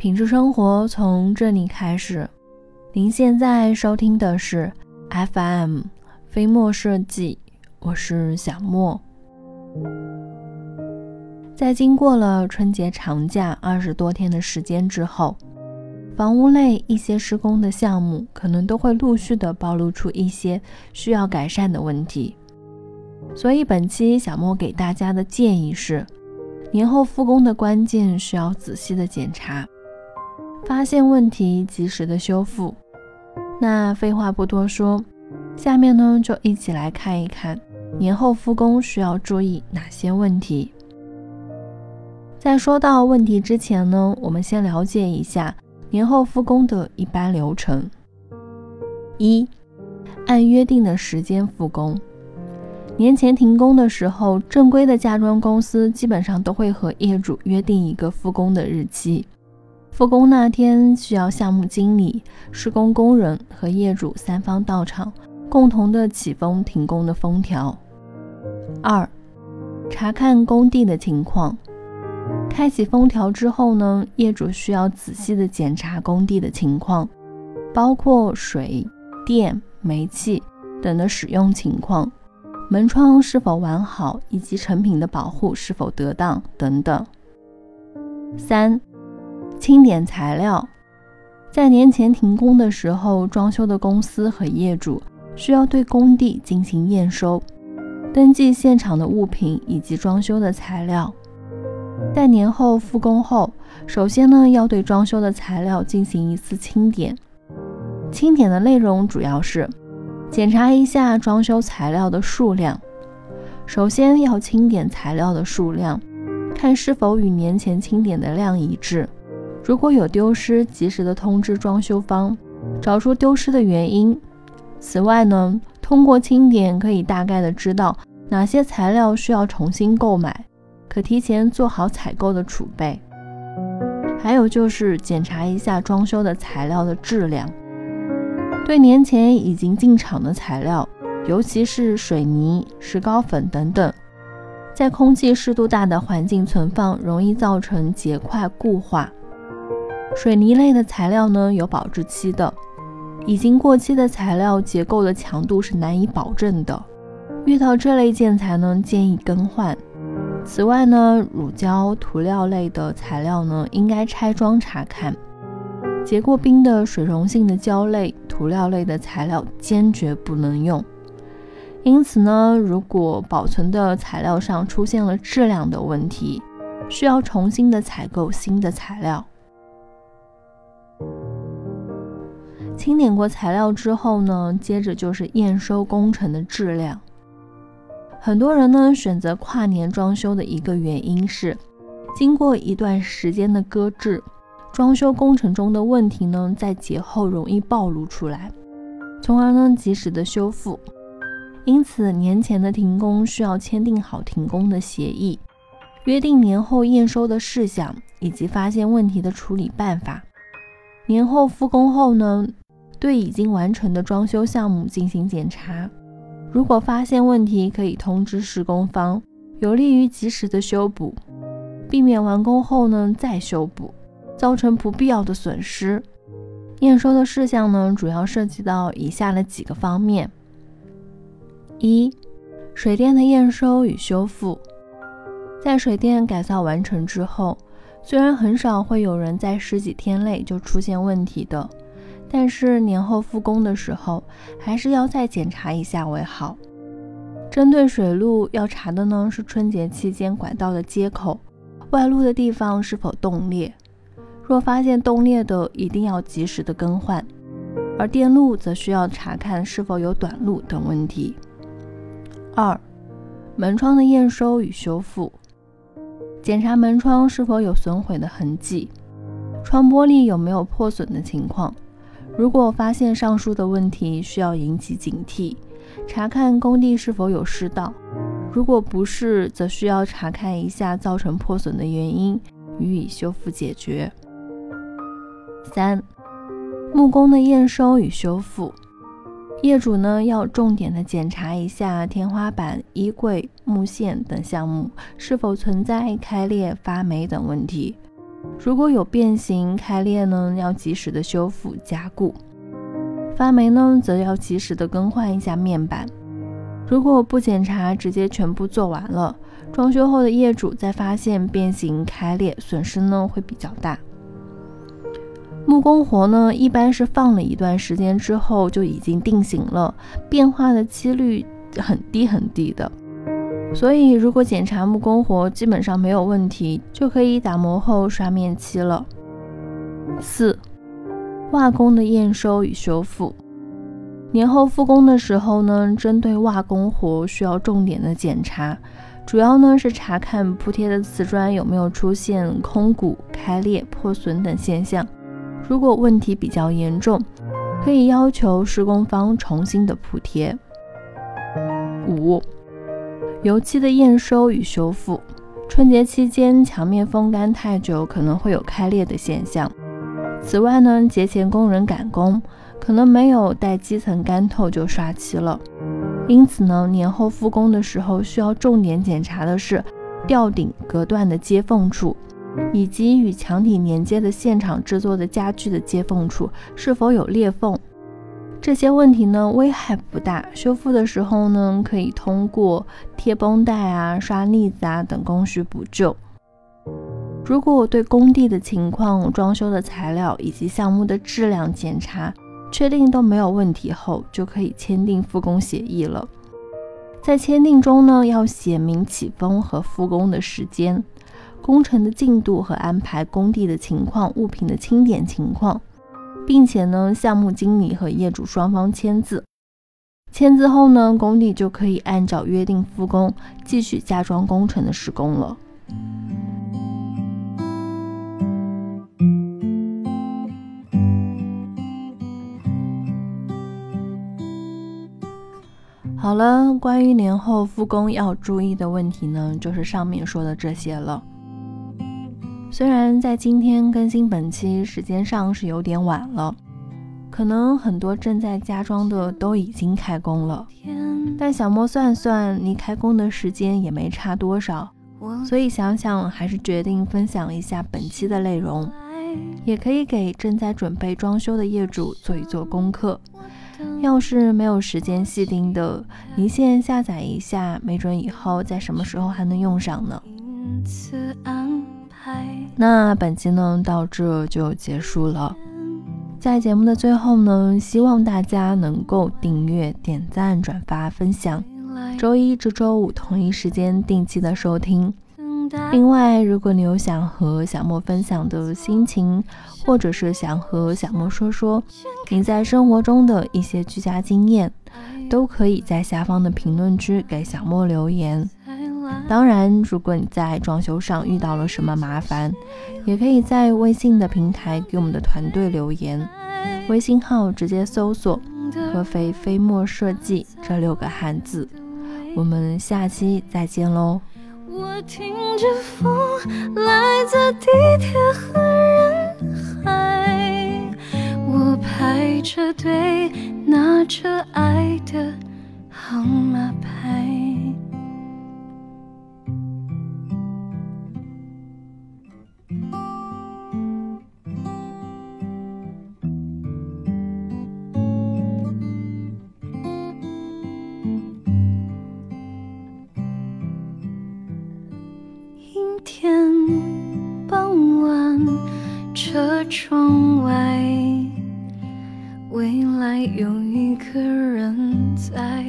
品质生活从这里开始。您现在收听的是 FM 飞墨设计，我是小莫。在经过了春节长假二十多天的时间之后，房屋内一些施工的项目可能都会陆续的暴露出一些需要改善的问题。所以本期小莫给大家的建议是，年后复工的关键需要仔细的检查。发现问题，及时的修复。那废话不多说，下面呢就一起来看一看年后复工需要注意哪些问题。在说到问题之前呢，我们先了解一下年后复工的一般流程。一，按约定的时间复工。年前停工的时候，正规的家装公司基本上都会和业主约定一个复工的日期。复工那天，需要项目经理、施工工人和业主三方到场，共同的启封停工的封条。二、查看工地的情况。开启封条之后呢，业主需要仔细的检查工地的情况，包括水电、煤气等的使用情况，门窗是否完好，以及成品的保护是否得当等等。三。清点材料，在年前停工的时候，装修的公司和业主需要对工地进行验收，登记现场的物品以及装修的材料。在年后复工后，首先呢要对装修的材料进行一次清点。清点的内容主要是检查一下装修材料的数量。首先要清点材料的数量，看是否与年前清点的量一致。如果有丢失，及时的通知装修方，找出丢失的原因。此外呢，通过清点可以大概的知道哪些材料需要重新购买，可提前做好采购的储备。还有就是检查一下装修的材料的质量，对年前已经进场的材料，尤其是水泥、石膏粉等等，在空气湿度大的环境存放，容易造成结块固化。水泥类的材料呢有保质期的，已经过期的材料结构的强度是难以保证的，遇到这类建材呢建议更换。此外呢，乳胶涂料类的材料呢应该拆装查看，结过冰的水溶性的胶类涂料类的材料坚决不能用。因此呢，如果保存的材料上出现了质量的问题，需要重新的采购新的材料。清点过材料之后呢，接着就是验收工程的质量。很多人呢选择跨年装修的一个原因是，经过一段时间的搁置，装修工程中的问题呢在节后容易暴露出来，从而呢及时的修复。因此年前的停工需要签订好停工的协议，约定年后验收的事项以及发现问题的处理办法。年后复工后呢？对已经完成的装修项目进行检查，如果发现问题，可以通知施工方，有利于及时的修补，避免完工后呢再修补，造成不必要的损失。验收的事项呢，主要涉及到以下的几个方面：一、水电的验收与修复。在水电改造完成之后，虽然很少会有人在十几天内就出现问题的。但是年后复工的时候，还是要再检查一下为好。针对水路要查的呢是春节期间管道的接口外露的地方是否冻裂，若发现冻裂的，一定要及时的更换。而电路则需要查看是否有短路等问题。二、门窗的验收与修复，检查门窗是否有损毁的痕迹，窗玻璃有没有破损的情况。如果发现上述的问题，需要引起警惕，查看工地是否有失盗。如果不是，则需要查看一下造成破损的原因，予以修复解决。三、木工的验收与修复，业主呢要重点的检查一下天花板、衣柜、木线等项目是否存在开裂、发霉等问题。如果有变形开裂呢，要及时的修复加固；发霉呢，则要及时的更换一下面板。如果不检查，直接全部做完了，装修后的业主再发现变形开裂，损失呢会比较大。木工活呢，一般是放了一段时间之后就已经定型了，变化的几率很低很低的。所以，如果检查木工活基本上没有问题，就可以打磨后刷面漆了。四、瓦工的验收与修复。年后复工的时候呢，针对瓦工活需要重点的检查，主要呢是查看铺贴的瓷砖有没有出现空鼓、开裂、破损等现象。如果问题比较严重，可以要求施工方重新的铺贴。五。油漆的验收与修复，春节期间墙面风干太久，可能会有开裂的现象。此外呢，节前工人赶工，可能没有待基层干透就刷漆了。因此呢，年后复工的时候，需要重点检查的是吊顶隔断的接缝处，以及与墙体连接的现场制作的家具的接缝处是否有裂缝。这些问题呢危害不大，修复的时候呢可以通过贴绷带啊、刷腻子啊等工序补救。如果我对工地的情况、装修的材料以及项目的质量检查确定都没有问题后，就可以签订复工协议了。在签订中呢要写明起封和复工的时间、工程的进度和安排工地的情况、物品的清点情况。并且呢，项目经理和业主双方签字。签字后呢，工地就可以按照约定复工，继续加装工程的施工了。好了，关于年后复工要注意的问题呢，就是上面说的这些了。虽然在今天更新本期时间上是有点晚了，可能很多正在加装的都已经开工了，但小莫算算，离开工的时间也没差多少，所以想想还是决定分享一下本期的内容，也可以给正在准备装修的业主做一做功课。要是没有时间细盯的，离线下载一下，没准以后在什么时候还能用上呢。那本期呢到这就结束了，在节目的最后呢，希望大家能够订阅、点赞、转发、分享，周一至周五同一时间定期的收听。另外，如果你有想和小莫分享的心情，或者是想和小莫说说你在生活中的一些居家经验，都可以在下方的评论区给小莫留言。当然，如果你在装修上遇到了什么麻烦，也可以在微信的平台给我们的团队留言，微信号直接搜索“合肥飞墨设计”这六个汉字。我们下期再见喽！我听着风来自地铁和人海，我排着队拿着爱的号码牌。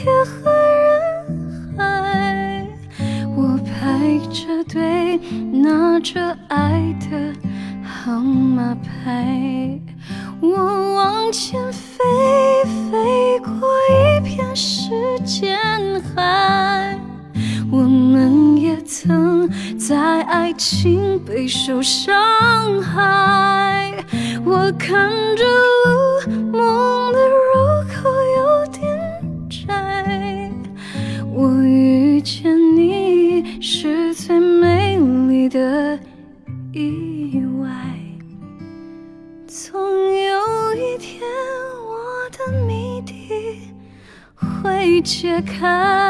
地铁和人海，我排着队拿着爱的号码牌，我往前飞，飞过一片时间海，我们也。曾在爱情备受伤害。我看着路梦，看。